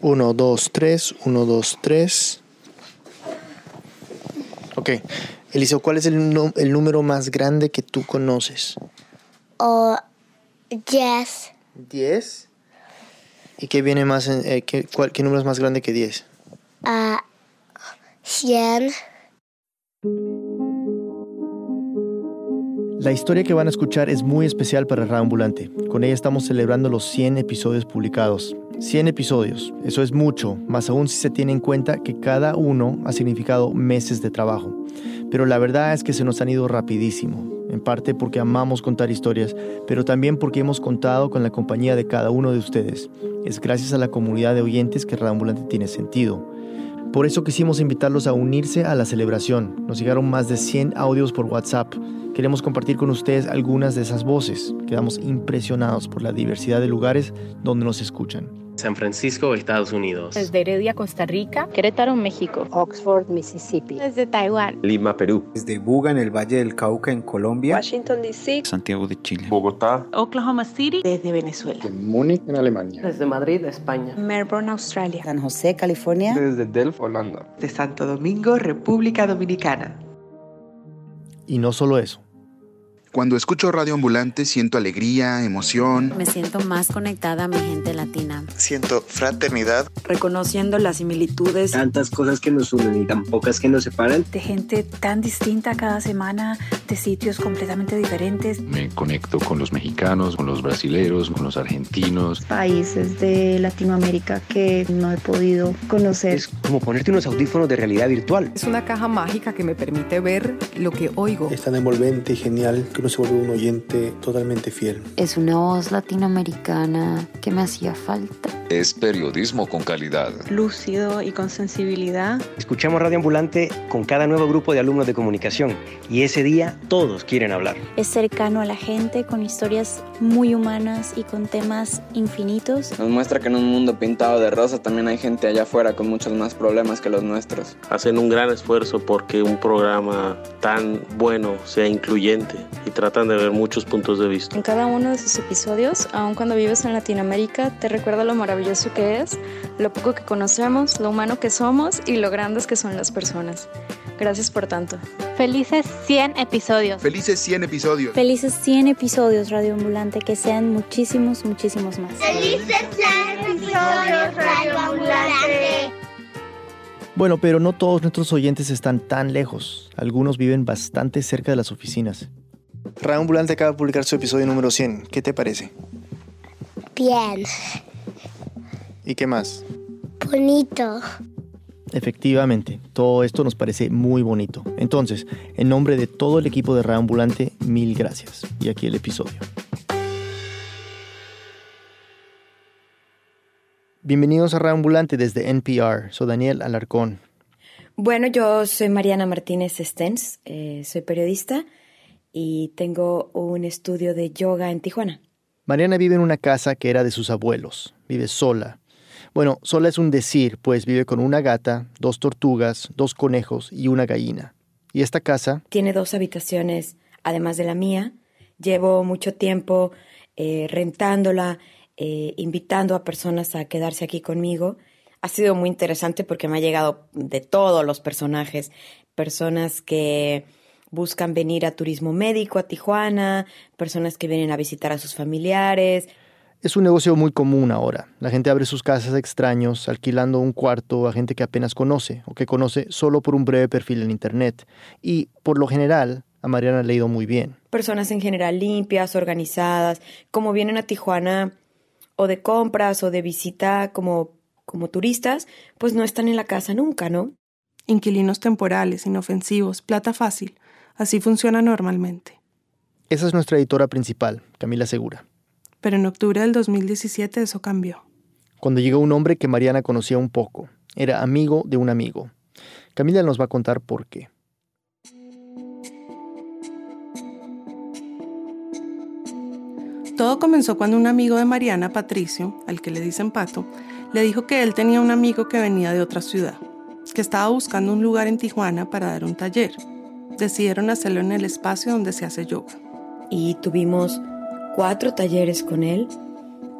1, 2, 3, 1, 2, 3. Ok. Eliseo, ¿cuál es el, el número más grande que tú conoces? O 10. 10. ¿Y qué viene más? en- eh, qué, cuál- qué número es más grande que 10? a 100. La historia que van a escuchar es muy especial para Radio Ambulante. Con ella estamos celebrando los 100 episodios publicados. 100 episodios, eso es mucho, más aún si se tiene en cuenta que cada uno ha significado meses de trabajo. Pero la verdad es que se nos han ido rapidísimo, en parte porque amamos contar historias, pero también porque hemos contado con la compañía de cada uno de ustedes. Es gracias a la comunidad de oyentes que Radio Ambulante tiene sentido. Por eso quisimos invitarlos a unirse a la celebración. Nos llegaron más de 100 audios por WhatsApp. Queremos compartir con ustedes algunas de esas voces. Quedamos impresionados por la diversidad de lugares donde nos escuchan. San Francisco, Estados Unidos. Desde Heredia, Costa Rica. Querétaro, México. Oxford, Mississippi. Desde Taiwán. Lima, Perú. Desde Buga, en el Valle del Cauca, en Colombia. Washington, D.C. Santiago de Chile. Bogotá. Oklahoma City. Desde Venezuela. En Múnich, en Alemania. Desde Madrid, España. Melbourne, Australia. San José, California. Desde Delft, Holanda. De Santo Domingo, República Dominicana. Y no solo eso. Cuando escucho Radio Ambulante siento alegría, emoción. Me siento más conectada a mi gente latina. Siento fraternidad. Reconociendo las similitudes. Tantas cosas que nos unen y tan pocas que nos separan. De gente tan distinta cada semana, de sitios completamente diferentes. Me conecto con los mexicanos, con los brasileros, con los argentinos. Países de Latinoamérica que no he podido conocer. Es como ponerte unos audífonos de realidad virtual. Es una caja mágica que me permite ver lo que oigo. Es tan envolvente y genial que uno se vuelve un oyente totalmente fiel. Es una voz latinoamericana que me hacía falta. Es periodismo con calidad. Lúcido y con sensibilidad. Escuchamos Radio Ambulante con cada nuevo grupo de alumnos de comunicación y ese día todos quieren hablar. Es cercano a la gente con historias muy humanas y con temas infinitos. Nos muestra que en un mundo pintado de rosa también hay gente allá afuera con muchos más problemas que los nuestros. Hacen un gran esfuerzo porque un programa tan bueno sea incluyente y tratan de ver muchos puntos de vista. En cada uno de sus episodios, aun cuando vives en Latinoamérica, te recuerda lo maravilloso que es, lo poco que conocemos, lo humano que somos y lo grandes que son las personas. Gracias por tanto. Felices 100 episodios. Felices 100 episodios. Felices 100 episodios Radio Ambulante, que sean muchísimos, muchísimos más. Felices 100 episodios Radio Ambulante. Bueno, pero no todos nuestros oyentes están tan lejos. Algunos viven bastante cerca de las oficinas. Ambulante acaba de publicar su episodio número 100. ¿Qué te parece? Bien. ¿Y qué más? Bonito. Efectivamente, todo esto nos parece muy bonito. Entonces, en nombre de todo el equipo de Radio Ambulante, mil gracias. Y aquí el episodio. Bienvenidos a Radio Ambulante desde NPR. Soy Daniel Alarcón. Bueno, yo soy Mariana Martínez Stens, eh, soy periodista y tengo un estudio de yoga en Tijuana. Mariana vive en una casa que era de sus abuelos. Vive sola. Bueno, sola es un decir, pues vive con una gata, dos tortugas, dos conejos y una gallina. Y esta casa tiene dos habitaciones, además de la mía. Llevo mucho tiempo eh, rentándola, eh, invitando a personas a quedarse aquí conmigo. Ha sido muy interesante porque me ha llegado de todos los personajes, personas que buscan venir a turismo médico a Tijuana, personas que vienen a visitar a sus familiares. Es un negocio muy común ahora. La gente abre sus casas a extraños, alquilando un cuarto a gente que apenas conoce o que conoce solo por un breve perfil en Internet. Y, por lo general, a Mariana le ha ido muy bien. Personas en general limpias, organizadas, como vienen a Tijuana o de compras o de visita como, como turistas, pues no están en la casa nunca, ¿no? Inquilinos temporales, inofensivos, plata fácil. Así funciona normalmente. Esa es nuestra editora principal, Camila Segura. Pero en octubre del 2017 eso cambió. Cuando llegó un hombre que Mariana conocía un poco. Era amigo de un amigo. Camila nos va a contar por qué. Todo comenzó cuando un amigo de Mariana, Patricio, al que le dicen Pato, le dijo que él tenía un amigo que venía de otra ciudad, que estaba buscando un lugar en Tijuana para dar un taller. Decidieron hacerlo en el espacio donde se hace yoga. Y tuvimos cuatro talleres con él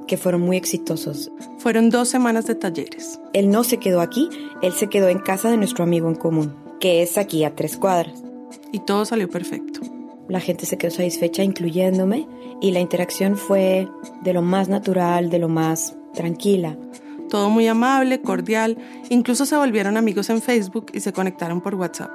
que fueron muy exitosos. Fueron dos semanas de talleres. Él no se quedó aquí, él se quedó en casa de nuestro amigo en común, que es aquí a tres cuadras. Y todo salió perfecto. La gente se quedó satisfecha, incluyéndome, y la interacción fue de lo más natural, de lo más tranquila. Todo muy amable, cordial, incluso se volvieron amigos en Facebook y se conectaron por WhatsApp.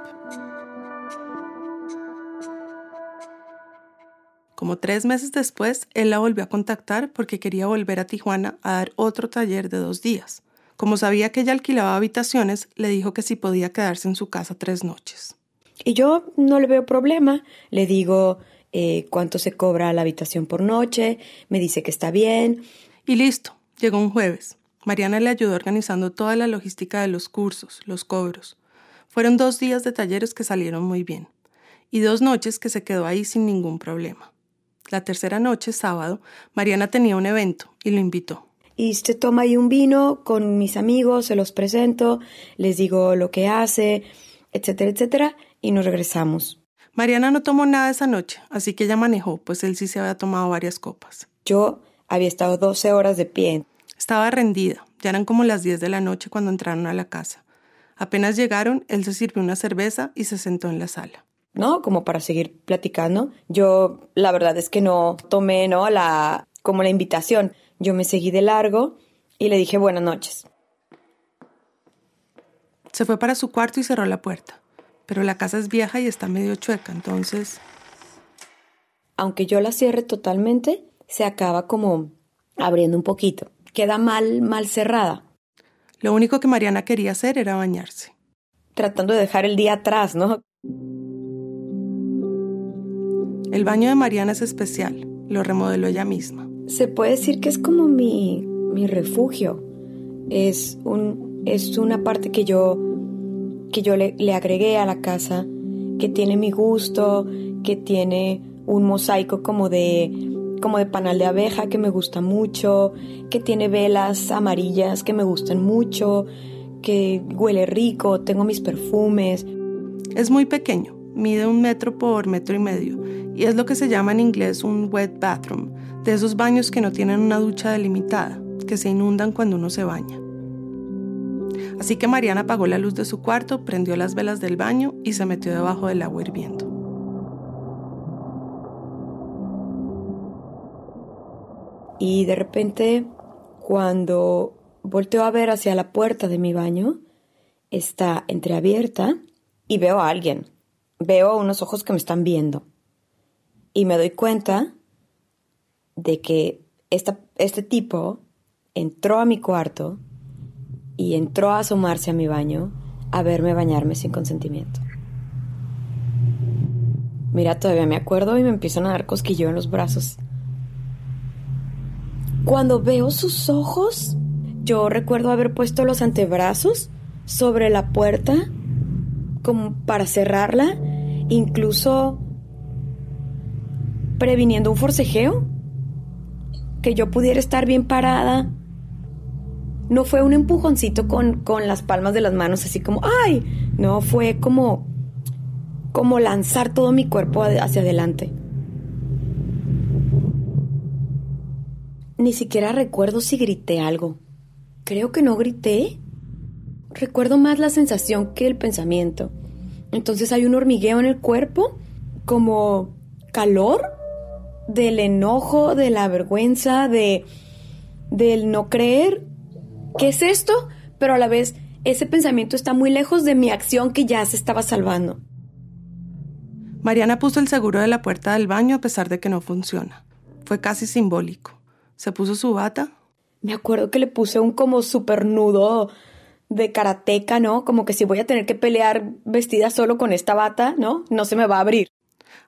Como tres meses después, él la volvió a contactar porque quería volver a Tijuana a dar otro taller de dos días. Como sabía que ella alquilaba habitaciones, le dijo que si podía quedarse en su casa tres noches. Y yo no le veo problema. Le digo eh, cuánto se cobra la habitación por noche, me dice que está bien. Y listo, llegó un jueves. Mariana le ayudó organizando toda la logística de los cursos, los cobros. Fueron dos días de talleres que salieron muy bien. Y dos noches que se quedó ahí sin ningún problema. La tercera noche, sábado, Mariana tenía un evento y lo invitó. Y se toma ahí un vino con mis amigos, se los presento, les digo lo que hace, etcétera, etcétera, y nos regresamos. Mariana no tomó nada esa noche, así que ella manejó, pues él sí se había tomado varias copas. Yo había estado 12 horas de pie. Estaba rendida, ya eran como las 10 de la noche cuando entraron a la casa. Apenas llegaron, él se sirvió una cerveza y se sentó en la sala. ¿No? Como para seguir platicando. Yo, la verdad es que no tomé, ¿no? La, como la invitación. Yo me seguí de largo y le dije buenas noches. Se fue para su cuarto y cerró la puerta. Pero la casa es vieja y está medio chueca, entonces... Aunque yo la cierre totalmente, se acaba como abriendo un poquito. Queda mal, mal cerrada. Lo único que Mariana quería hacer era bañarse. Tratando de dejar el día atrás, ¿no? El baño de Mariana es especial. Lo remodeló ella misma. Se puede decir que es como mi, mi refugio. Es, un, es una parte que yo, que yo le, le agregué a la casa, que tiene mi gusto, que tiene un mosaico como de como de panal de abeja que me gusta mucho, que tiene velas amarillas que me gustan mucho, que huele rico, tengo mis perfumes. Es muy pequeño, mide un metro por metro y medio, y es lo que se llama en inglés un wet bathroom, de esos baños que no tienen una ducha delimitada, que se inundan cuando uno se baña. Así que Mariana apagó la luz de su cuarto, prendió las velas del baño y se metió debajo del agua hirviendo. Y de repente, cuando volteo a ver hacia la puerta de mi baño, está entreabierta y veo a alguien. Veo unos ojos que me están viendo. Y me doy cuenta de que este tipo entró a mi cuarto y entró a asomarse a mi baño a verme bañarme sin consentimiento. Mira, todavía me acuerdo y me empiezan a dar cosquillo en los brazos. Cuando veo sus ojos, yo recuerdo haber puesto los antebrazos sobre la puerta como para cerrarla, incluso previniendo un forcejeo, que yo pudiera estar bien parada. No fue un empujoncito con, con las palmas de las manos, así como, ¡ay! No, fue como, como lanzar todo mi cuerpo hacia adelante. Ni siquiera recuerdo si grité algo. Creo que no grité. Recuerdo más la sensación que el pensamiento. Entonces hay un hormigueo en el cuerpo, como calor del enojo, de la vergüenza, de del no creer. ¿Qué es esto? Pero a la vez ese pensamiento está muy lejos de mi acción que ya se estaba salvando. Mariana puso el seguro de la puerta del baño a pesar de que no funciona. Fue casi simbólico. Se puso su bata. Me acuerdo que le puse un como super nudo de karateca, ¿no? Como que si voy a tener que pelear vestida solo con esta bata, ¿no? No se me va a abrir.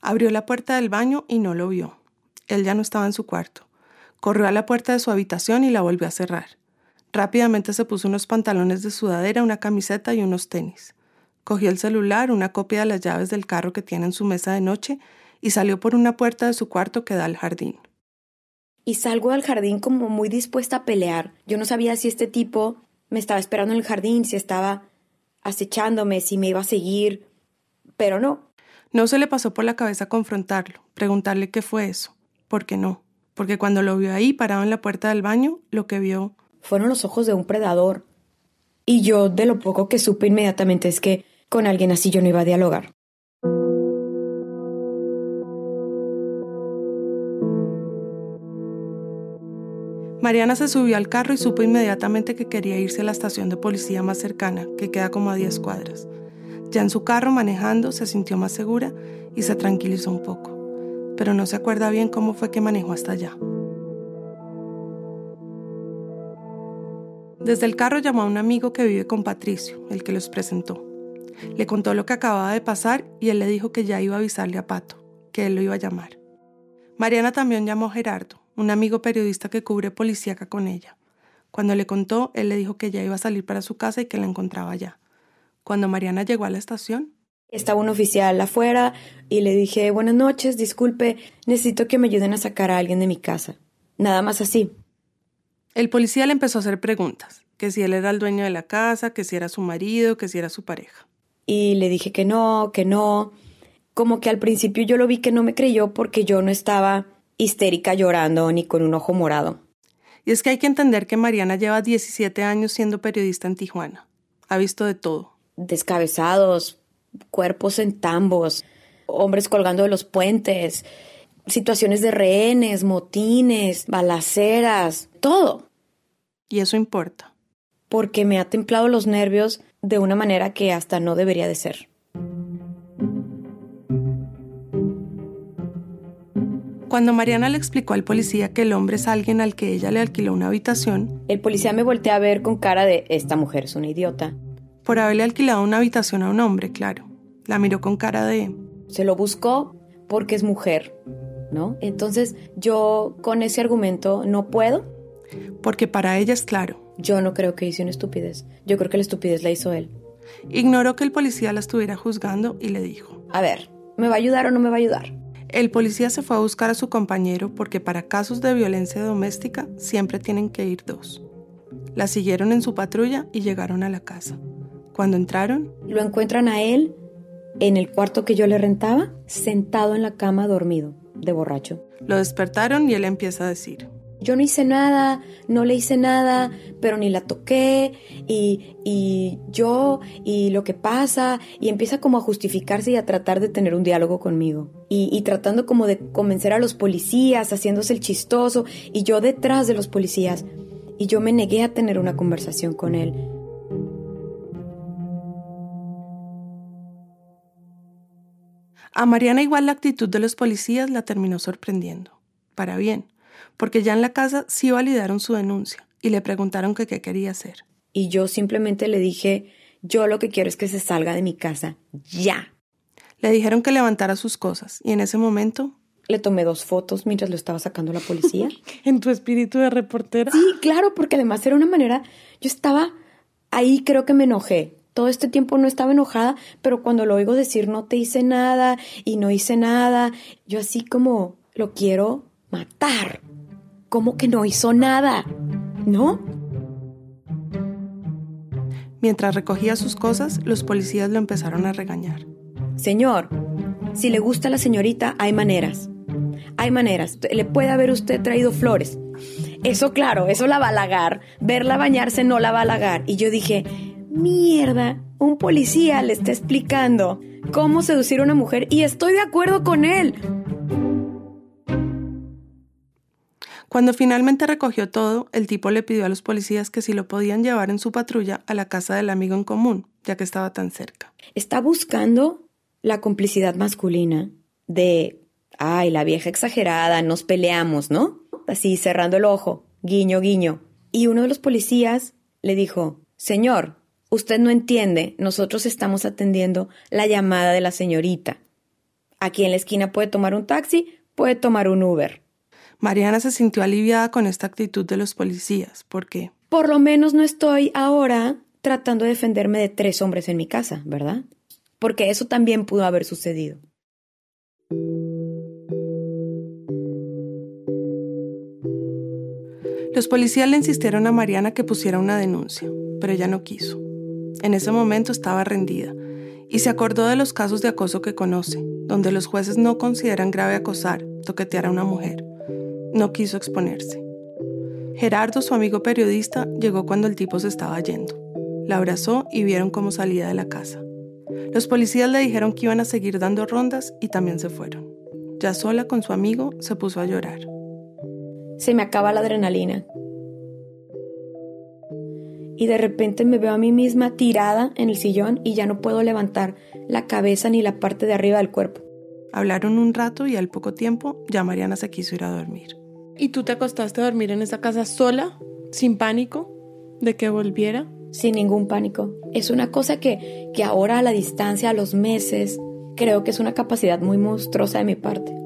Abrió la puerta del baño y no lo vio. Él ya no estaba en su cuarto. Corrió a la puerta de su habitación y la volvió a cerrar. Rápidamente se puso unos pantalones de sudadera, una camiseta y unos tenis. Cogió el celular, una copia de las llaves del carro que tiene en su mesa de noche y salió por una puerta de su cuarto que da al jardín y salgo al jardín como muy dispuesta a pelear. Yo no sabía si este tipo me estaba esperando en el jardín, si estaba acechándome, si me iba a seguir, pero no. No se le pasó por la cabeza confrontarlo, preguntarle qué fue eso, porque no. porque cuando lo vio ahí parado en la puerta del baño, lo que vio fueron los ojos de un predador. Y yo de lo poco que supe inmediatamente es que con alguien así yo no iba a dialogar. Mariana se subió al carro y supo inmediatamente que quería irse a la estación de policía más cercana, que queda como a 10 cuadras. Ya en su carro manejando se sintió más segura y se tranquilizó un poco, pero no se acuerda bien cómo fue que manejó hasta allá. Desde el carro llamó a un amigo que vive con Patricio, el que los presentó. Le contó lo que acababa de pasar y él le dijo que ya iba a avisarle a Pato, que él lo iba a llamar. Mariana también llamó a Gerardo, un amigo periodista que cubre policíaca con ella. Cuando le contó, él le dijo que ya iba a salir para su casa y que la encontraba allá. Cuando Mariana llegó a la estación, estaba un oficial afuera y le dije, buenas noches, disculpe, necesito que me ayuden a sacar a alguien de mi casa. Nada más así. El policía le empezó a hacer preguntas, que si él era el dueño de la casa, que si era su marido, que si era su pareja. Y le dije que no, que no. Como que al principio yo lo vi que no me creyó porque yo no estaba histérica llorando ni con un ojo morado. Y es que hay que entender que Mariana lleva 17 años siendo periodista en Tijuana. Ha visto de todo. Descabezados, cuerpos en tambos, hombres colgando de los puentes, situaciones de rehenes, motines, balaceras, todo. Y eso importa. Porque me ha templado los nervios de una manera que hasta no debería de ser. Cuando Mariana le explicó al policía que el hombre es alguien al que ella le alquiló una habitación, el policía me voltea a ver con cara de esta mujer es una idiota. Por haberle alquilado una habitación a un hombre, claro. La miró con cara de... Se lo buscó porque es mujer, ¿no? Entonces yo con ese argumento no puedo. Porque para ella es claro. Yo no creo que hice una estupidez. Yo creo que la estupidez la hizo él. Ignoró que el policía la estuviera juzgando y le dijo. A ver, ¿me va a ayudar o no me va a ayudar? El policía se fue a buscar a su compañero porque para casos de violencia doméstica siempre tienen que ir dos. La siguieron en su patrulla y llegaron a la casa. Cuando entraron, lo encuentran a él en el cuarto que yo le rentaba, sentado en la cama dormido, de borracho. Lo despertaron y él empieza a decir, yo no hice nada, no le hice nada, pero ni la toqué y, y, yo y lo que pasa y empieza como a justificarse y a tratar de tener un diálogo conmigo y, y tratando como de convencer a los policías, haciéndose el chistoso y yo detrás de los policías y yo me negué a tener una conversación con él. A Mariana igual la actitud de los policías la terminó sorprendiendo, para bien, porque ya en la casa sí validaron su denuncia y le preguntaron que qué quería hacer. Y yo simplemente le dije, yo lo que quiero es que se salga de mi casa, ya. Le dijeron que levantara sus cosas y en ese momento... Le tomé dos fotos mientras lo estaba sacando la policía. ¿En tu espíritu de reportera? Sí, claro, porque además era una manera... Yo estaba ahí, creo que me enojé. Todo este tiempo no estaba enojada, pero cuando lo oigo decir no te hice nada y no hice nada, yo así como lo quiero matar. ¿Cómo que no hizo nada? ¿No? Mientras recogía sus cosas, los policías lo empezaron a regañar. Señor, si le gusta a la señorita, hay maneras. Hay maneras. Le puede haber usted traído flores. Eso, claro, eso la va a halagar. Verla bañarse no la va a halagar. Y yo dije, mierda, un policía le está explicando cómo seducir a una mujer y estoy de acuerdo con él. Cuando finalmente recogió todo, el tipo le pidió a los policías que si lo podían llevar en su patrulla a la casa del amigo en común, ya que estaba tan cerca. Está buscando la complicidad masculina de, ay, la vieja exagerada, nos peleamos, ¿no? Así cerrando el ojo, guiño, guiño. Y uno de los policías le dijo, Señor, usted no entiende, nosotros estamos atendiendo la llamada de la señorita. Aquí en la esquina puede tomar un taxi, puede tomar un Uber. Mariana se sintió aliviada con esta actitud de los policías, porque... Por lo menos no estoy ahora tratando de defenderme de tres hombres en mi casa, ¿verdad? Porque eso también pudo haber sucedido. Los policías le insistieron a Mariana que pusiera una denuncia, pero ella no quiso. En ese momento estaba rendida y se acordó de los casos de acoso que conoce, donde los jueces no consideran grave acosar, toquetear a una mujer no quiso exponerse. Gerardo, su amigo periodista, llegó cuando el tipo se estaba yendo. La abrazó y vieron cómo salía de la casa. Los policías le dijeron que iban a seguir dando rondas y también se fueron. Ya sola con su amigo, se puso a llorar. Se me acaba la adrenalina. Y de repente me veo a mí misma tirada en el sillón y ya no puedo levantar la cabeza ni la parte de arriba del cuerpo. Hablaron un rato y al poco tiempo ya Mariana se quiso ir a dormir. ¿Y tú te acostaste a dormir en esa casa sola, sin pánico de que volviera? Sin ningún pánico. Es una cosa que, que ahora a la distancia, a los meses, creo que es una capacidad muy monstruosa de mi parte.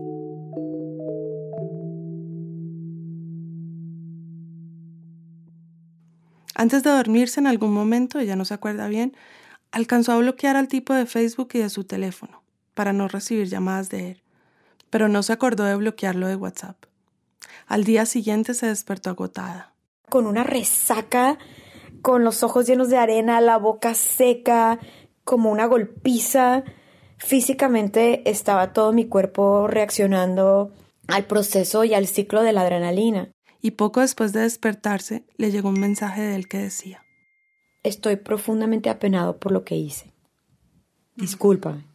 Antes de dormirse en algún momento, ella no se acuerda bien, alcanzó a bloquear al tipo de Facebook y de su teléfono para no recibir llamadas de él, pero no se acordó de bloquearlo de WhatsApp. Al día siguiente se despertó agotada. Con una resaca, con los ojos llenos de arena, la boca seca, como una golpiza. Físicamente estaba todo mi cuerpo reaccionando al proceso y al ciclo de la adrenalina. Y poco después de despertarse, le llegó un mensaje de él que decía, Estoy profundamente apenado por lo que hice. Discúlpame.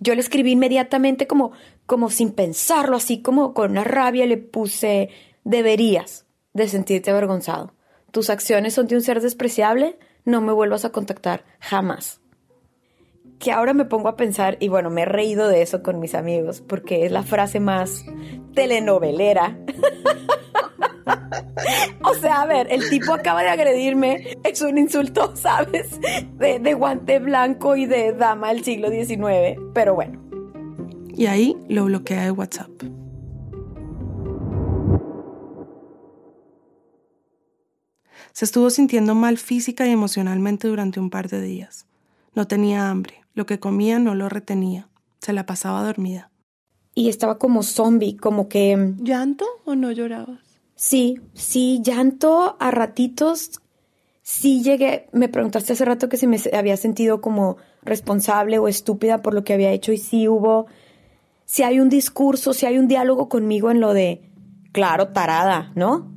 Yo le escribí inmediatamente como, como sin pensarlo, así como con una rabia le puse, deberías de sentirte avergonzado. Tus acciones son de un ser despreciable, no me vuelvas a contactar jamás. Que ahora me pongo a pensar, y bueno, me he reído de eso con mis amigos, porque es la frase más telenovelera. o sea, a ver, el tipo acaba de agredirme, es un insulto, ¿sabes? De, de, guante blanco y de dama del siglo XIX, pero bueno. Y ahí lo bloquea de WhatsApp. Se estuvo sintiendo mal física y emocionalmente durante un par de días. No tenía hambre, lo que comía no lo retenía, se la pasaba dormida. Y estaba como zombie, como que... ¿Llanto o no llorabas? Sí, sí, llanto a ratitos. Sí llegué, me preguntaste hace rato que si me había sentido como responsable o estúpida por lo que había hecho y sí hubo, si hay un discurso, si hay un diálogo conmigo en lo de, claro, tarada, ¿no?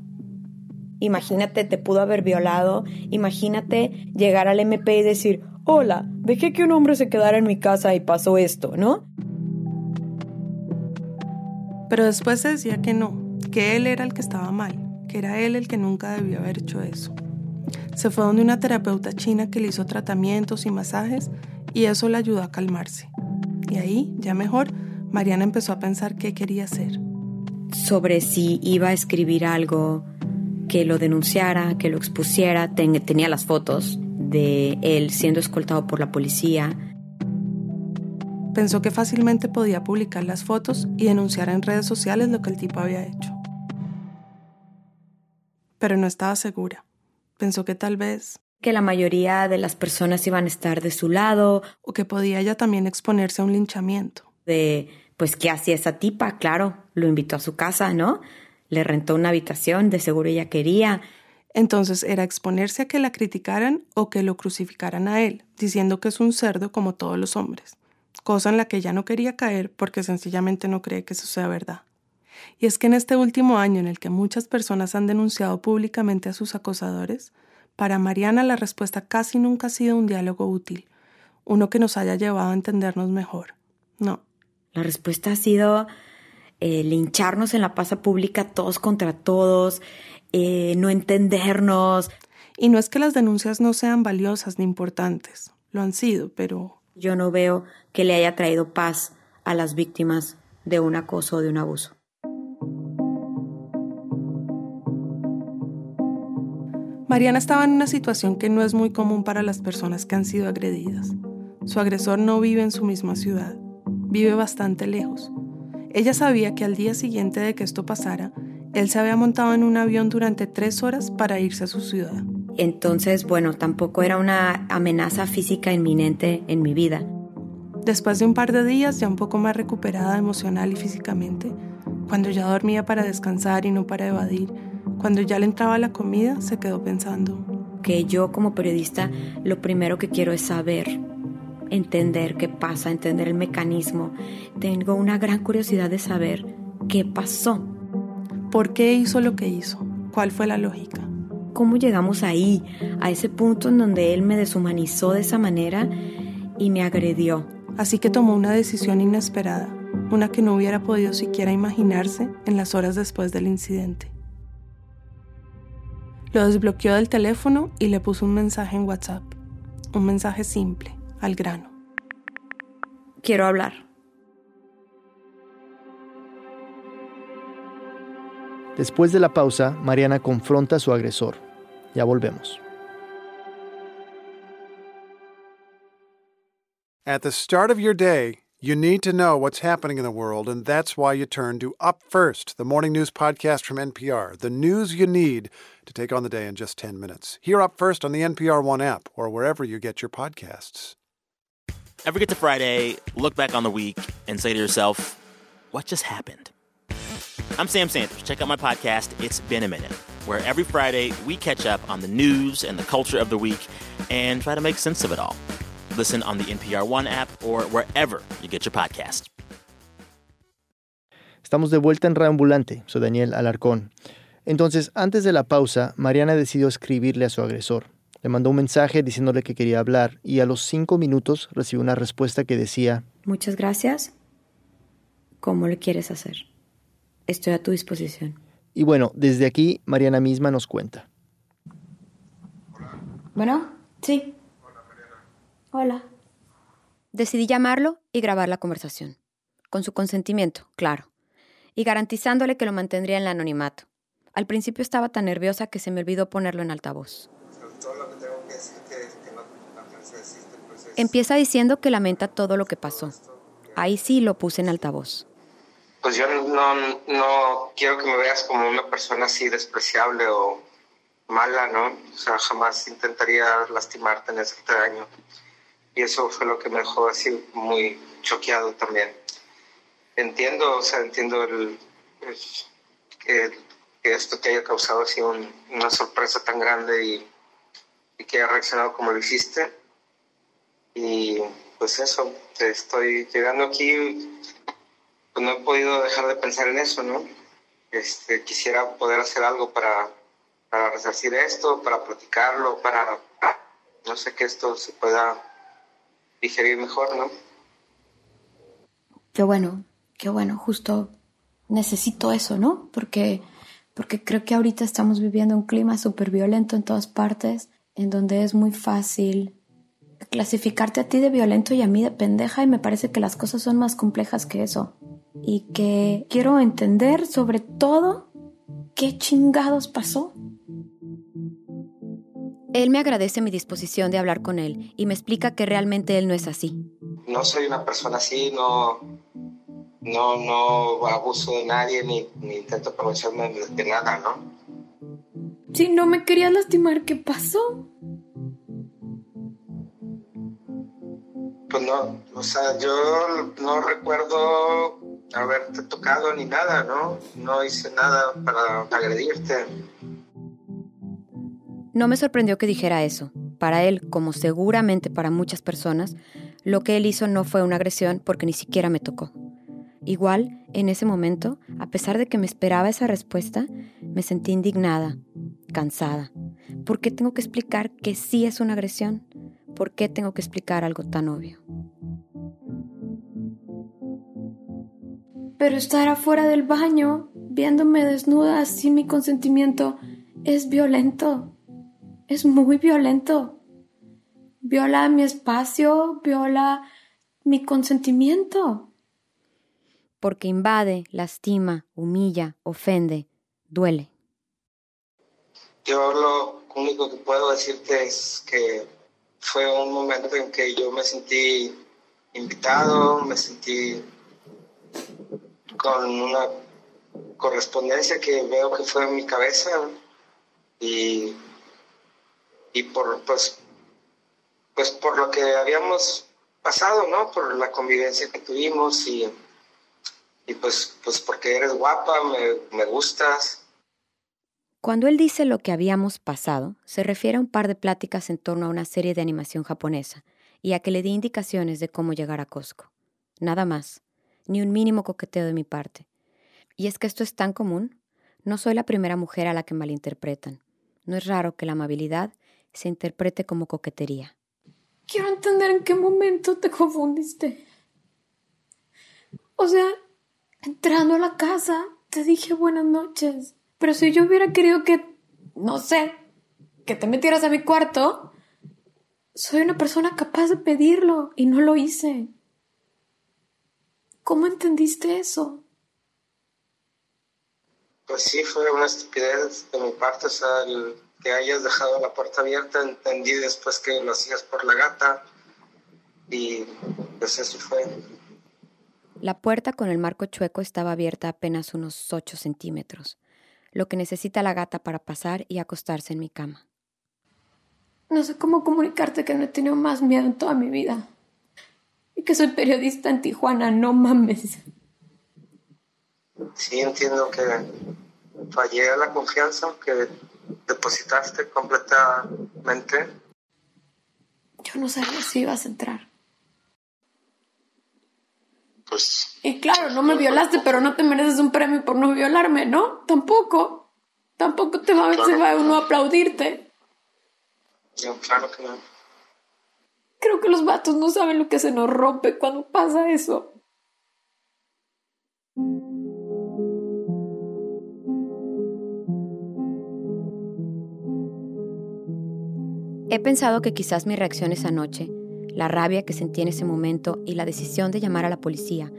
Imagínate, te pudo haber violado, imagínate llegar al MP y decir, hola, dejé que un hombre se quedara en mi casa y pasó esto, ¿no? Pero después decía que no, que él era el que estaba mal, que era él el que nunca debió haber hecho eso. Se fue donde una terapeuta china que le hizo tratamientos y masajes y eso le ayudó a calmarse. Y ahí, ya mejor, Mariana empezó a pensar qué quería hacer. Sobre si iba a escribir algo que lo denunciara, que lo expusiera, Ten tenía las fotos de él siendo escoltado por la policía. Pensó que fácilmente podía publicar las fotos y denunciar en redes sociales lo que el tipo había hecho pero no estaba segura. Pensó que tal vez... Que la mayoría de las personas iban a estar de su lado. O que podía ella también exponerse a un linchamiento. De, pues, ¿qué hacía esa tipa? Claro, lo invitó a su casa, ¿no? Le rentó una habitación, de seguro ella quería. Entonces era exponerse a que la criticaran o que lo crucificaran a él, diciendo que es un cerdo como todos los hombres, cosa en la que ella no quería caer porque sencillamente no cree que eso sea verdad. Y es que en este último año en el que muchas personas han denunciado públicamente a sus acosadores, para Mariana la respuesta casi nunca ha sido un diálogo útil, uno que nos haya llevado a entendernos mejor. No. La respuesta ha sido eh, lincharnos en la plaza pública todos contra todos, eh, no entendernos. Y no es que las denuncias no sean valiosas ni importantes, lo han sido, pero... Yo no veo que le haya traído paz a las víctimas de un acoso o de un abuso. Mariana estaba en una situación que no es muy común para las personas que han sido agredidas. Su agresor no vive en su misma ciudad, vive bastante lejos. Ella sabía que al día siguiente de que esto pasara, él se había montado en un avión durante tres horas para irse a su ciudad. Entonces, bueno, tampoco era una amenaza física inminente en mi vida. Después de un par de días, ya un poco más recuperada emocional y físicamente, cuando ya dormía para descansar y no para evadir, cuando ya le entraba la comida, se quedó pensando. Que yo como periodista lo primero que quiero es saber, entender qué pasa, entender el mecanismo. Tengo una gran curiosidad de saber qué pasó. ¿Por qué hizo lo que hizo? ¿Cuál fue la lógica? ¿Cómo llegamos ahí, a ese punto en donde él me deshumanizó de esa manera y me agredió? Así que tomó una decisión inesperada, una que no hubiera podido siquiera imaginarse en las horas después del incidente. Lo desbloqueó del teléfono y le puso un mensaje en WhatsApp. Un mensaje simple, al grano. Quiero hablar. Después de la pausa, Mariana confronta a su agresor. Ya volvemos. At the start of your day, you need to know what's happening in the world, and that's why you turn to Up First, the morning news podcast from NPR, the news you need to take on the day in just 10 minutes. Hear Up First on the NPR One app or wherever you get your podcasts. Ever get to Friday, look back on the week, and say to yourself, what just happened? I'm Sam Sanders. Check out my podcast, It's Been a Minute, where every Friday we catch up on the news and the culture of the week and try to make sense of it all. Listen on the NPR One app or wherever you get your podcast. Estamos de vuelta en Reambulante. Soy Daniel Alarcón. Entonces, antes de la pausa, Mariana decidió escribirle a su agresor. Le mandó un mensaje diciéndole que quería hablar y a los cinco minutos recibió una respuesta que decía: Muchas gracias. ¿Cómo le quieres hacer? Estoy a tu disposición. Y bueno, desde aquí Mariana misma nos cuenta. Bueno, sí. Hola. Decidí llamarlo y grabar la conversación. Con su consentimiento, claro. Y garantizándole que lo mantendría en el anonimato. Al principio estaba tan nerviosa que se me olvidó ponerlo en altavoz. Empieza diciendo que lamenta todo lo que pasó. Ahí sí lo puse en altavoz. Pues yo no, no quiero que me veas como una persona así despreciable o mala, ¿no? O sea, jamás intentaría lastimarte en ese daño. Y eso fue lo que me dejó así muy choqueado también. Entiendo, o sea, entiendo el, que, esto te haya causado así un, una sorpresa tan grande y, que haya reaccionado como lo hiciste. Y pues eso, estoy llegando aquí pues no he podido dejar de pensar en eso, ¿no? Este, quisiera poder hacer algo para, para resarcir esto, para platicarlo, para, no sé, que esto se pueda digerir mejor, ¿no? Qué bueno, qué bueno, justo necesito eso, ¿no? Porque, porque creo que ahorita estamos viviendo un clima súper violento en todas partes, en donde es muy fácil clasificarte a ti de violento y a mí de pendeja y me parece que las cosas son más complejas que eso. Y que quiero entender sobre todo qué chingados pasó. Él me agradece mi disposición de hablar con él y me explica que realmente él no es así. No soy una persona así, no, no, no abuso de nadie ni, ni intento aprovecharme de, de nada, ¿no? Si no me querías lastimar, ¿qué pasó? Pues no, o sea, yo no recuerdo haberte tocado ni nada, ¿no? No hice nada para agredirte. No me sorprendió que dijera eso. Para él, como seguramente para muchas personas, lo que él hizo no fue una agresión porque ni siquiera me tocó. Igual, en ese momento, a pesar de que me esperaba esa respuesta, me sentí indignada, cansada. ¿Por qué tengo que explicar que sí es una agresión? ¿Por qué tengo que explicar algo tan obvio? Pero estar afuera del baño, viéndome desnuda sin mi consentimiento, es violento. Es muy violento. Viola mi espacio, viola mi consentimiento. Porque invade, lastima, humilla, ofende, duele. Yo lo único que puedo decirte es que fue un momento en que yo me sentí invitado, me sentí con una correspondencia que veo que fue en mi cabeza y, y por pues pues por lo que habíamos pasado, ¿no? Por la convivencia que tuvimos y, y pues, pues porque eres guapa, me, me gustas. Cuando él dice lo que habíamos pasado, se refiere a un par de pláticas en torno a una serie de animación japonesa y a que le di indicaciones de cómo llegar a Costco. Nada más, ni un mínimo coqueteo de mi parte. Y es que esto es tan común. No soy la primera mujer a la que malinterpretan. No es raro que la amabilidad se interprete como coquetería. Quiero entender en qué momento te confundiste. O sea, entrando a la casa, te dije buenas noches. Pero si yo hubiera querido que, no sé, que te metieras a mi cuarto, soy una persona capaz de pedirlo y no lo hice. ¿Cómo entendiste eso? Pues sí, fue una estupidez de mi parte, o sea, el que hayas dejado la puerta abierta, entendí después que lo hacías por la gata y pues eso fue. La puerta con el marco chueco estaba abierta apenas unos 8 centímetros, lo que necesita la gata para pasar y acostarse en mi cama. No sé cómo comunicarte que no he tenido más miedo en toda mi vida. Y que soy periodista en Tijuana, no mames. Sí, entiendo que fallé a la confianza que depositaste completamente. Yo no sabía si ibas a entrar. Pues. Y claro, no me violaste, pero no te mereces un premio por no violarme, ¿no? Tampoco. Tampoco te va, se va uno a aplaudirte. No, claro que no. Creo que los vatos no saben lo que se nos rompe cuando pasa eso. He pensado que quizás mi reacción esa noche, la rabia que sentí en ese momento y la decisión de llamar a la policía,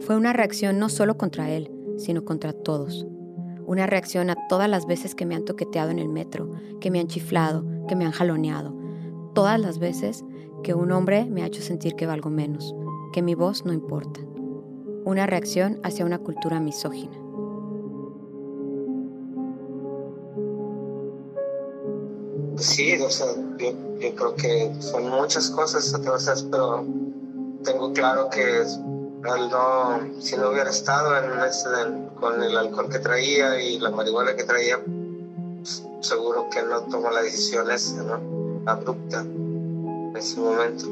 fue una reacción no solo contra él, sino contra todos. Una reacción a todas las veces que me han toqueteado en el metro, que me han chiflado, que me han jaloneado. Todas las veces que un hombre me ha hecho sentir que valgo menos, que mi voz no importa. Una reacción hacia una cultura misógina. Sí, o sea, yo, yo creo que son muchas cosas atravesadas, pero tengo claro que no, si no hubiera estado en ese, con el alcohol que traía y la marihuana que traía, seguro que no tomó la decisión esa, ¿no? Abrupta en ese momento.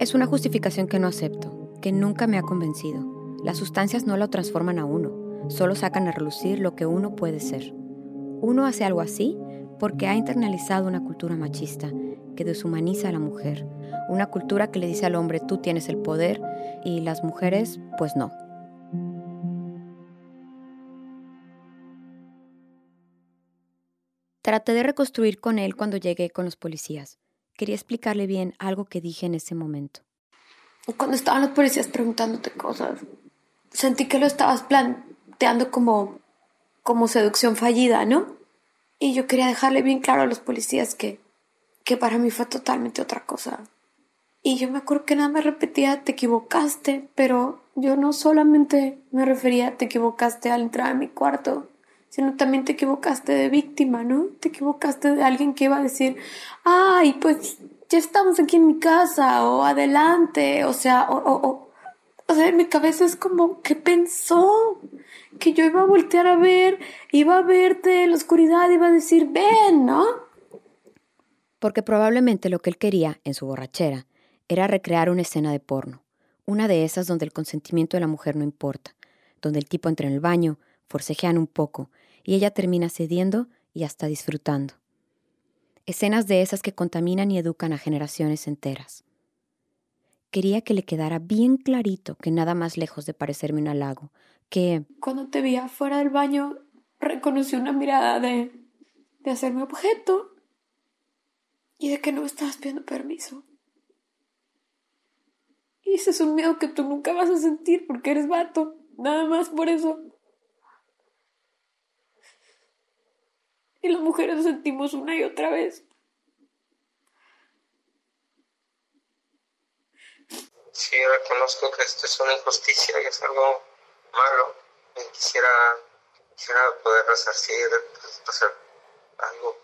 Es una justificación que no acepto, que nunca me ha convencido. Las sustancias no lo transforman a uno, solo sacan a relucir lo que uno puede ser. Uno hace algo así porque ha internalizado una cultura machista que deshumaniza a la mujer, una cultura que le dice al hombre tú tienes el poder y las mujeres pues no. Traté de reconstruir con él cuando llegué con los policías. Quería explicarle bien algo que dije en ese momento. Cuando estaban los policías preguntándote cosas, sentí que lo estabas planteando como, como seducción fallida, ¿no? Y yo quería dejarle bien claro a los policías que, que para mí fue totalmente otra cosa. Y yo me acuerdo que nada me repetía, te equivocaste, pero yo no solamente me refería, te equivocaste al entrar a mi cuarto, sino también te equivocaste de víctima, ¿no? Te equivocaste de alguien que iba a decir, ay, pues ya estamos aquí en mi casa, o adelante, o sea, o, o, o, o sea, en mi cabeza es como, ¿qué pensó? Que yo iba a voltear a ver, iba a verte en la oscuridad, iba a decir, ven, ¿no? Porque probablemente lo que él quería, en su borrachera, era recrear una escena de porno, una de esas donde el consentimiento de la mujer no importa, donde el tipo entra en el baño, forcejean un poco, y ella termina cediendo y hasta disfrutando. Escenas de esas que contaminan y educan a generaciones enteras. Quería que le quedara bien clarito que nada más lejos de parecerme un halago, que... Cuando te vi afuera del baño, reconocí una mirada de... de hacerme objeto y de que no me estabas pidiendo permiso. Y ese es un miedo que tú nunca vas a sentir porque eres vato. Nada más por eso. Y las mujeres lo sentimos una y otra vez. Sí, reconozco que esto es una injusticia y es algo malo. Y quisiera, quisiera poder resarcir, hacer algo.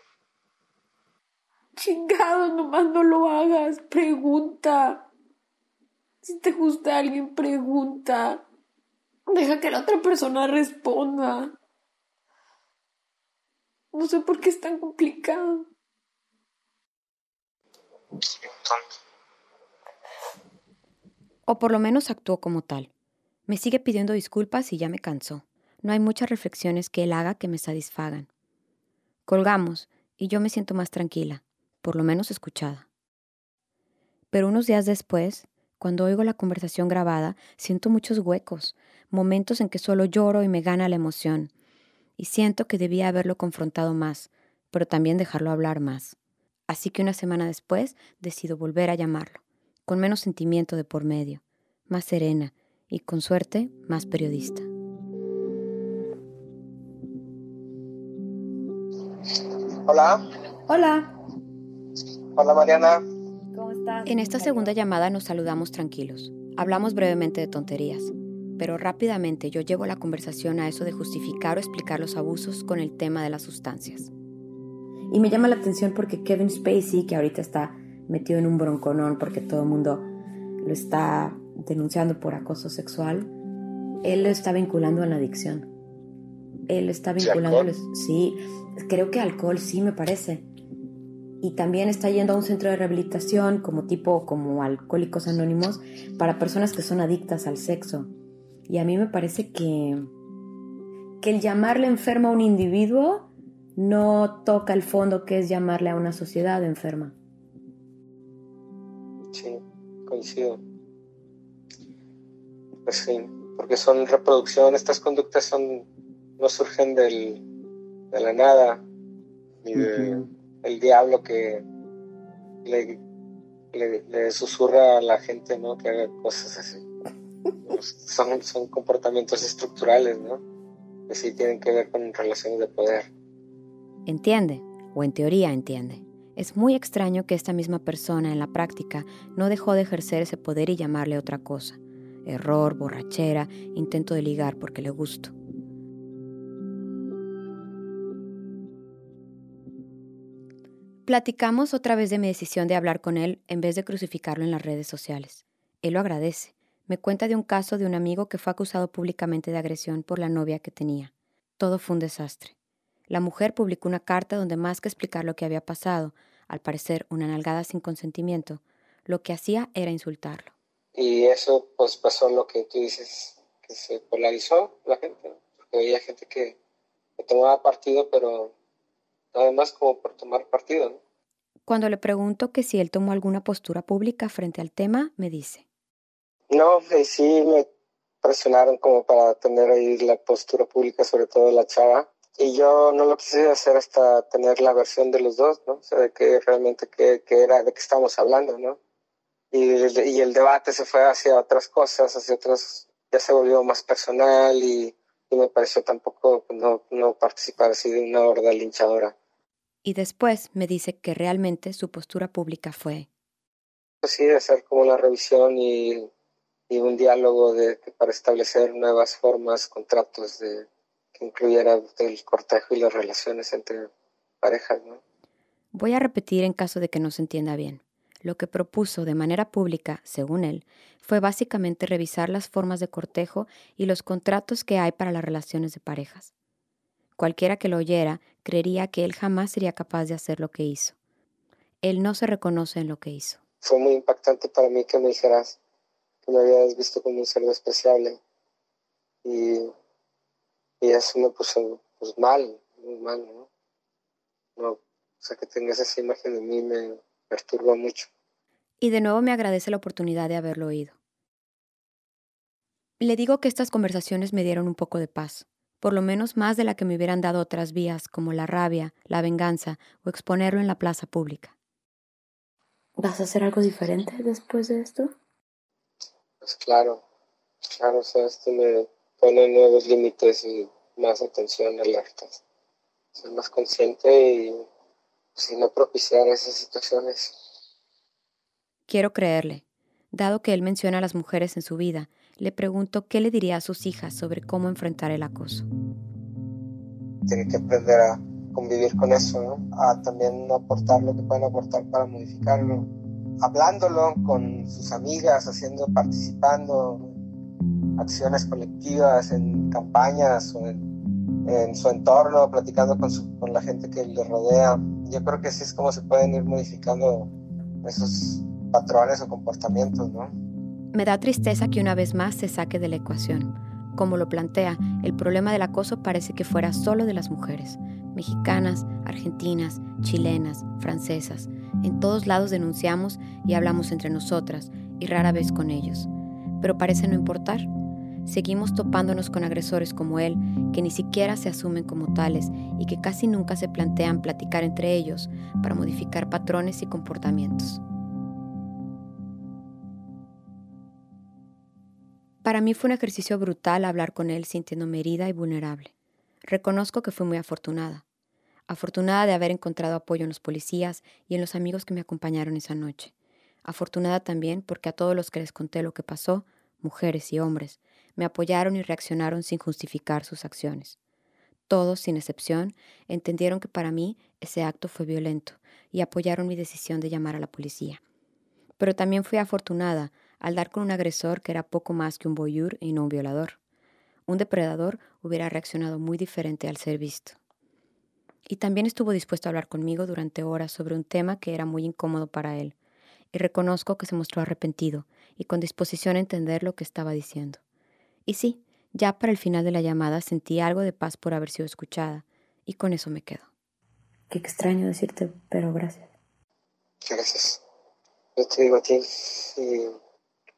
Chingado, nomás no lo hagas. Pregunta. Si te gusta alguien, pregunta. Deja que la otra persona responda. No sé por qué es tan complicado. O por lo menos actuó como tal. Me sigue pidiendo disculpas y ya me cansó. no hay muchas reflexiones que él haga que me satisfagan. Colgamos y yo me siento más tranquila, por lo menos escuchada. Pero unos días después, cuando oigo la conversación grabada, siento muchos huecos, momentos en que solo lloro y me gana la emoción, y siento que debía haberlo confrontado más, pero también dejarlo hablar más. Así que una semana después decido volver a llamarlo, con menos sentimiento de por medio, más serena y con suerte más periodista. Hola. Hola. Hola Mariana. ¿Cómo estás? En esta segunda llamada nos saludamos tranquilos. Hablamos brevemente de tonterías, pero rápidamente yo llevo la conversación a eso de justificar o explicar los abusos con el tema de las sustancias. Y me llama la atención porque Kevin Spacey, que ahorita está metido en un bronconón porque todo el mundo lo está denunciando por acoso sexual, él lo está vinculando a la adicción. Él está vinculando, sí, creo que alcohol sí me parece. Y también está yendo a un centro de rehabilitación como tipo como alcohólicos anónimos para personas que son adictas al sexo. Y a mí me parece que que el llamarle enfermo a un individuo no toca el fondo que es llamarle a una sociedad enferma. Sí, coincido. Pues sí, porque son reproducción, estas conductas son no surgen del, de la nada, ni del el diablo que le, le, susurra a la gente, ¿no? Que haga cosas así. son, son comportamientos estructurales, ¿no? Que sí tienen que ver con relaciones de poder. Entiende, o en teoría entiende. Es muy extraño que esta misma persona en la práctica no dejó de ejercer ese poder y llamarle otra cosa. Error, borrachera, intento de ligar porque le gusto. Platicamos otra vez de mi decisión de hablar con él en vez de crucificarlo en las redes sociales. Él lo agradece. Me cuenta de un caso de un amigo que fue acusado públicamente de agresión por la novia que tenía. Todo fue un desastre. La mujer publicó una carta donde más que explicar lo que había pasado, al parecer una nalgada sin consentimiento, lo que hacía era insultarlo. Y eso pues pasó lo que tú dices, que se polarizó la gente, porque había gente que, tomaba partido, pero nada más como por tomar partido. Cuando le pregunto que si él tomó alguna postura pública frente al tema, me dice. No, sí me presionaron como para tener ahí la postura pública, sobre todo la chava y yo no lo quise hacer hasta tener la versión de los dos, ¿no? O sea, de que realmente qué, era, de qué estábamos hablando, ¿no? Y, y, el debate se fue hacia otras cosas, hacia otras, ya se volvió más personal y, y me pareció tampoco no, no participar así de una horda linchadora. Y después me dice que realmente su postura pública fue... Pues sí, de hacer como la revisión y, y un diálogo de, para establecer nuevas formas, contratos de, incluyera el cortejo y las relaciones entre parejas. ¿no? Voy a repetir en caso de que no se entienda bien. Lo que propuso de manera pública, según él, fue básicamente revisar las formas de cortejo y los contratos que hay para las relaciones de parejas. Cualquiera que lo oyera creería que él jamás sería capaz de hacer lo que hizo. Él no se reconoce en lo que hizo. Fue muy impactante para mí que me dijeras que me habías visto como un ser despreciable. Y y eso me puso pues, mal, muy mal, ¿no? ¿no? O sea, que tengas esa imagen de mí me perturba mucho. Y de nuevo me agradece la oportunidad de haberlo oído. Le digo que estas conversaciones me dieron un poco de paz, por lo menos más de la que me hubieran dado otras vías como la rabia, la venganza o exponerlo en la plaza pública. ¿Vas a hacer algo diferente después de esto? Pues claro, claro, o sea, esto me, pone nuevos límites y más atención, alertas. Ser más consciente y si no propiciar esas situaciones. Quiero creerle. Dado que él menciona a las mujeres en su vida, le pregunto qué le diría a sus hijas sobre cómo enfrentar el acoso. Tiene que aprender a convivir con eso, ¿no? a también aportar lo que pueden aportar para modificarlo, hablándolo con sus amigas, haciendo, participando, acciones colectivas, en campañas o en, su entorno, platicando con, con la gente que le rodea. Yo creo que así es como se pueden ir modificando esos patrones o comportamientos, ¿no? Me da tristeza que una vez más se saque de la ecuación, Como lo plantea, el problema del acoso parece que fuera solo de las mujeres, mexicanas, argentinas, chilenas, francesas. En todos lados denunciamos y hablamos entre nosotras y rara vez con ellos. Pero parece no importar. Seguimos topándonos con agresores como él, que ni siquiera se asumen como tales y que casi nunca se plantean platicar entre ellos para modificar patrones y comportamientos. Para mí fue un ejercicio brutal hablar con él sintiéndome herida y vulnerable. Reconozco que fui muy afortunada. Afortunada de haber encontrado apoyo en los policías y en los amigos que me acompañaron esa noche. Afortunada también porque a todos los que les conté lo que pasó, mujeres y hombres, me apoyaron y reaccionaron sin justificar sus acciones. Todos, sin excepción, entendieron que para mí ese acto fue violento y apoyaron mi decisión de llamar a la policía. Pero también fui afortunada al dar con un agresor que era poco más que un voyeur y no un violador. Un depredador hubiera reaccionado muy diferente al ser visto. Y también estuvo dispuesto a hablar conmigo durante horas sobre un tema que era muy incómodo para él, y reconozco que se mostró arrepentido y con disposición a entender lo que estaba diciendo. Y sí, ya para el final de la llamada sentí algo de paz por haber sido escuchada, y con eso me quedo. Qué extraño decirte, pero gracias. Gracias. Yo te digo a ti,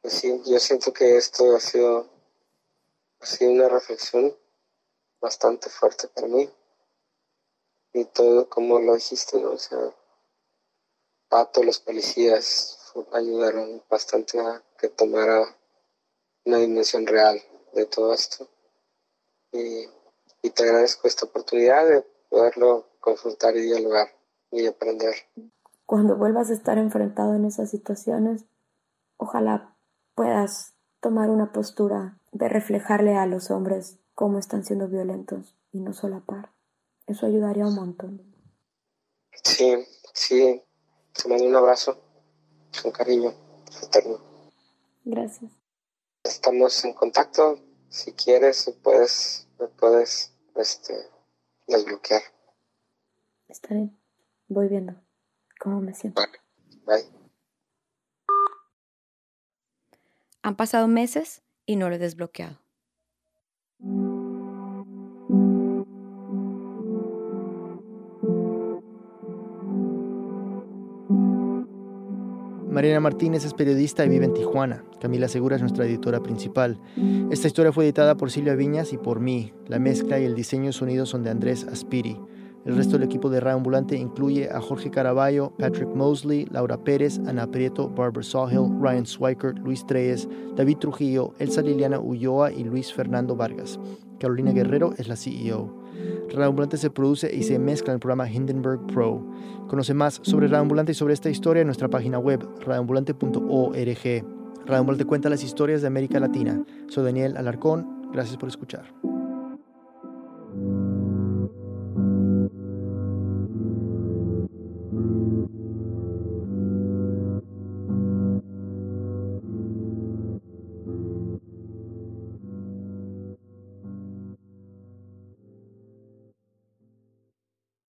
pues sí, yo siento que esto ha sido, ha sido una reflexión bastante fuerte para mí. Y todo como lo dijiste, ¿no? O sea, Pato, los policías ayudaron bastante a que tomara una dimensión real de todo esto. Y, y te agradezco esta oportunidad de poderlo consultar y dialogar y aprender. Cuando vuelvas a estar enfrentado en esas situaciones, ojalá puedas tomar una postura de reflejarle a los hombres cómo están siendo violentos y no solapar. Eso ayudaría un montón. Sí, sí. Te mando un abrazo con cariño eterno. Gracias. Estamos en contacto. Si quieres, puedes, me puedes este, desbloquear. Está bien. Voy viendo cómo me siento. Vale. Bye. Han pasado meses y no lo he desbloqueado. Mariana Martínez es periodista y vive en Tijuana. Camila Segura es nuestra editora principal. Esta historia fue editada por Silvia Viñas y por mí. La mezcla y el diseño de sonido son de Andrés Aspiri. El resto del equipo de Radio Ambulante incluye a Jorge Caraballo, Patrick Mosley, Laura Pérez, Ana Prieto, Barbara Sawhill, Ryan Swikert, Luis Treyes, David Trujillo, Elsa Liliana Ulloa y Luis Fernando Vargas. Carolina Guerrero es la CEO. Radio Ambulante se produce y se mezcla en el programa Hindenburg Pro. Conoce más sobre Radio Ambulante y sobre esta historia en nuestra página web, radioambulante.org. Radio Ambulante cuenta las historias de América Latina. Soy Daniel Alarcón. Gracias por escuchar.